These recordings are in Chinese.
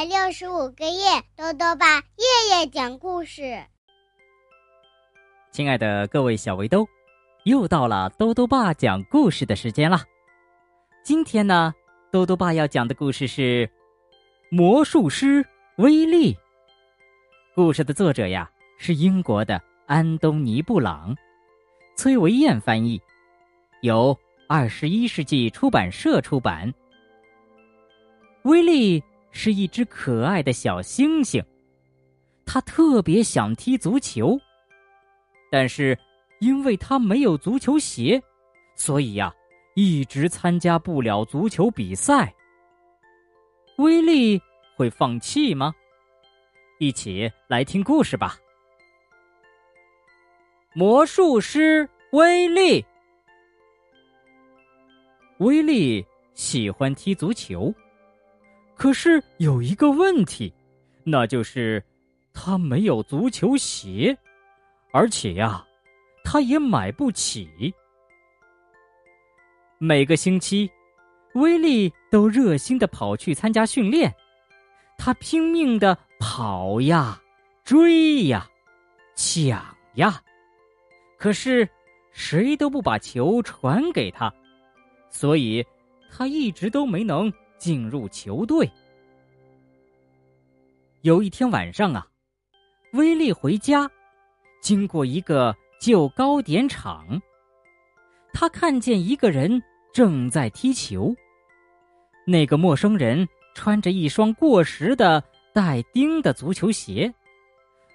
百六十五个夜，豆豆爸夜夜讲故事。亲爱的各位小围兜，又到了豆豆爸讲故事的时间了。今天呢，豆豆爸要讲的故事是《魔术师威利》。故事的作者呀是英国的安东尼·布朗，崔维燕翻译，由二十一世纪出版社出版。威利是一只可爱的小猩猩，他特别想踢足球，但是因为他没有足球鞋，所以呀，一直参加不了足球比赛。威力会放弃吗？一起来听故事吧。魔术师威力，威力喜欢踢足球。可是有一个问题，那就是他没有足球鞋，而且呀，他也买不起。每个星期，威利都热心的跑去参加训练，他拼命的跑呀、追呀、抢呀，可是谁都不把球传给他，所以他一直都没能。进入球队。有一天晚上啊，威利回家，经过一个旧糕点厂，他看见一个人正在踢球。那个陌生人穿着一双过时的带钉的足球鞋，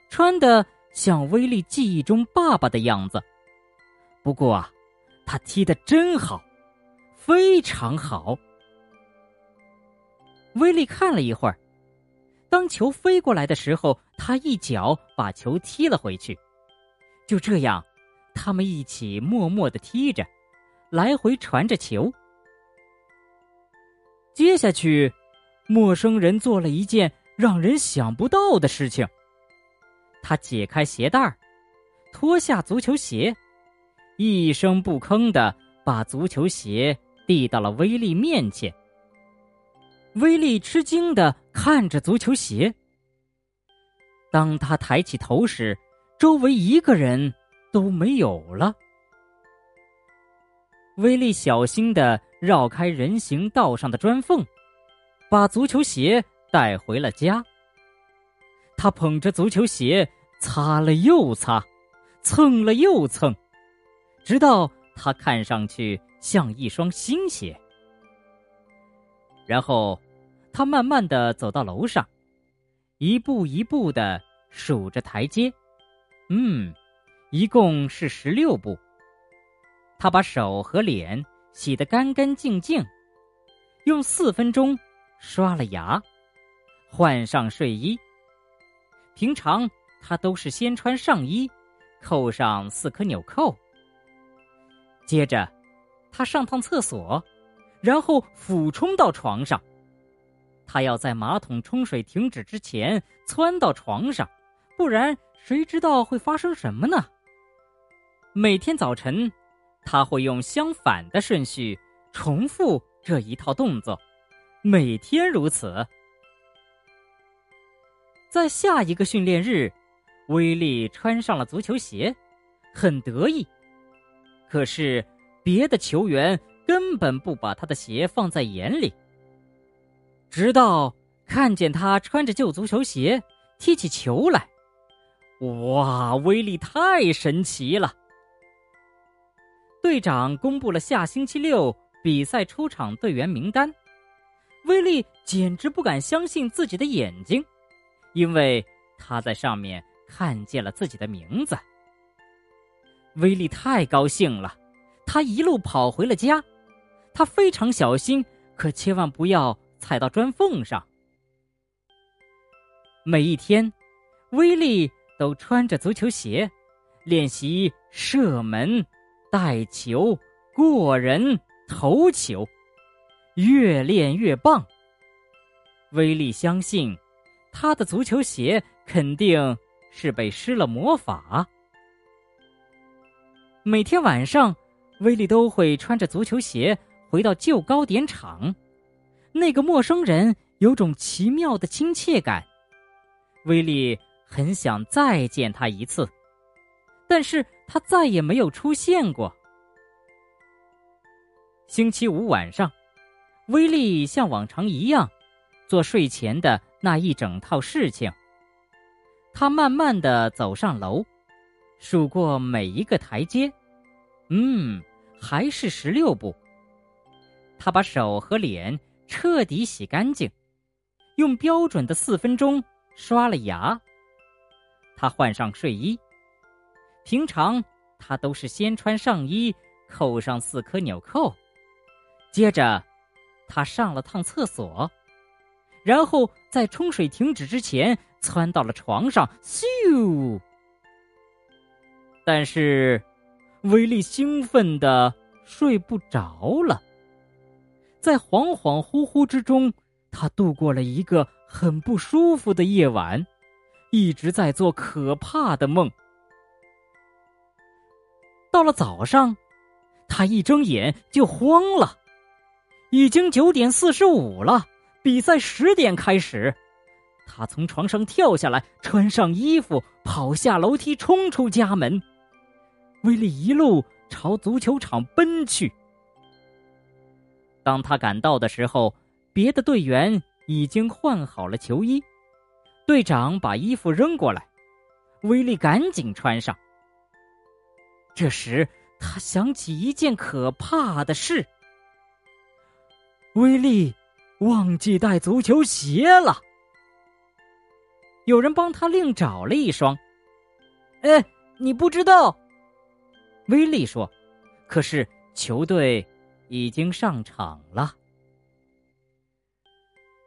穿的像威力记忆中爸爸的样子。不过啊，他踢得真好，非常好。威利看了一会儿，当球飞过来的时候，他一脚把球踢了回去。就这样，他们一起默默的踢着，来回传着球。接下去，陌生人做了一件让人想不到的事情。他解开鞋带儿，脱下足球鞋，一声不吭的把足球鞋递到了威利面前。威力吃惊的看着足球鞋。当他抬起头时，周围一个人都没有了。威力小心的绕开人行道上的砖缝，把足球鞋带回了家。他捧着足球鞋，擦了又擦，蹭了又蹭，直到它看上去像一双新鞋。然后。他慢慢的走到楼上，一步一步的数着台阶，嗯，一共是十六步。他把手和脸洗得干干净净，用四分钟刷了牙，换上睡衣。平常他都是先穿上衣，扣上四颗纽扣。接着，他上趟厕所，然后俯冲到床上。他要在马桶冲水停止之前窜到床上，不然谁知道会发生什么呢？每天早晨，他会用相反的顺序重复这一套动作，每天如此。在下一个训练日，威利穿上了足球鞋，很得意。可是别的球员根本不把他的鞋放在眼里。直到看见他穿着旧足球鞋踢起球来，哇，威力太神奇了！队长公布了下星期六比赛出场队员名单，威力简直不敢相信自己的眼睛，因为他在上面看见了自己的名字。威力太高兴了，他一路跑回了家，他非常小心，可千万不要。踩到砖缝上。每一天，威利都穿着足球鞋练习射门、带球、过人、投球，越练越棒。威力相信，他的足球鞋肯定是被施了魔法。每天晚上，威力都会穿着足球鞋回到旧糕点厂。那个陌生人有种奇妙的亲切感。威利很想再见他一次，但是他再也没有出现过。星期五晚上，威利像往常一样做睡前的那一整套事情。他慢慢的走上楼，数过每一个台阶，嗯，还是十六步。他把手和脸彻底洗干净，用标准的四分钟刷了牙。他换上睡衣，平常他都是先穿上衣，扣上四颗纽扣。接着，他上了趟厕所，然后在冲水停止之前窜到了床上，咻！但是，威力兴奋的睡不着了。在恍恍惚惚之中，他度过了一个很不舒服的夜晚，一直在做可怕的梦。到了早上，他一睁眼就慌了。已经九点四十五了，比赛十点开始。他从床上跳下来，穿上衣服，跑下楼梯，冲出家门。威利一路朝足球场奔去。当他赶到的时候，别的队员已经换好了球衣。队长把衣服扔过来，威利赶紧穿上。这时，他想起一件可怕的事。威利忘记带足球鞋了，有人帮他另找了一双。哎，你不知道？威利说。可是球队已经上场了。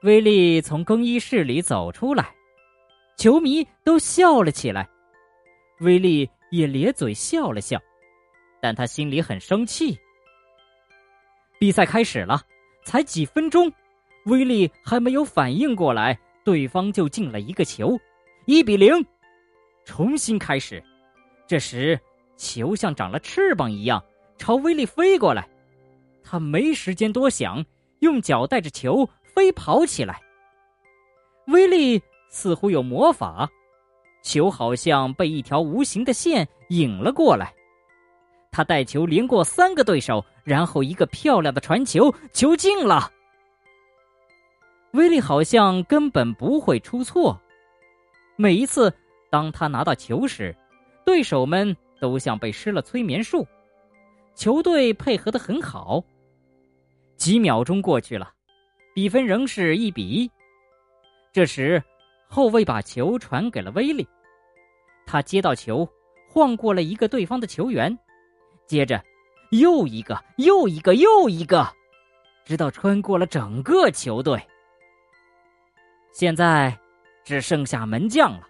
威利从更衣室里走出来，球迷都笑了起来，威利也咧嘴笑了笑，但他心里很生气。比赛开始了。才几分钟，威利还没有反应过来，对方就进了一个球，一比零，重新开始。这时，球像长了翅膀一样朝威利飞过来，他没时间多想，用脚带着球飞跑起来。威利似乎有魔法，球好像被一条无形的线引了过来。他带球连过三个对手，然后一个漂亮的传球，球进了。威利好像根本不会出错。每一次当他拿到球时，对手们都像被施了催眠术，球队配合的很好。几秒钟过去了，比分仍是一比一。这时，后卫把球传给了威利，他接到球，晃过了一个对方的球员。接着，又一个，又一个，又一个，直到穿过了整个球队。现在只剩下门将了。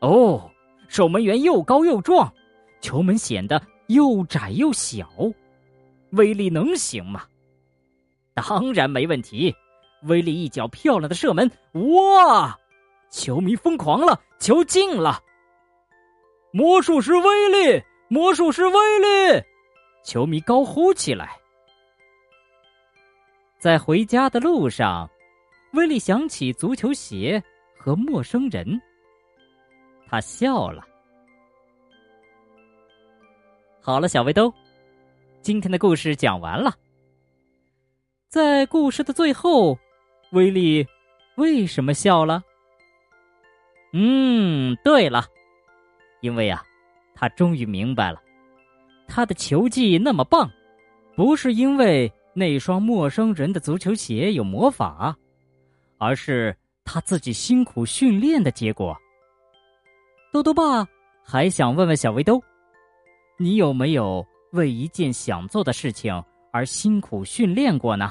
哦，守门员又高又壮，球门显得又窄又小。威力能行吗？当然没问题。威力一脚漂亮的射门，哇！球迷疯狂了，球进了。魔术师威力。魔术师威力，球迷高呼起来。在回家的路上，威力想起足球鞋和陌生人，他笑了。好了，小围兜，今天的故事讲完了。在故事的最后，威利为什么笑了？嗯，对了，因为呀。他终于明白了，他的球技那么棒，不是因为那双陌生人的足球鞋有魔法，而是他自己辛苦训练的结果。豆豆爸还想问问小围兜，你有没有为一件想做的事情而辛苦训练过呢？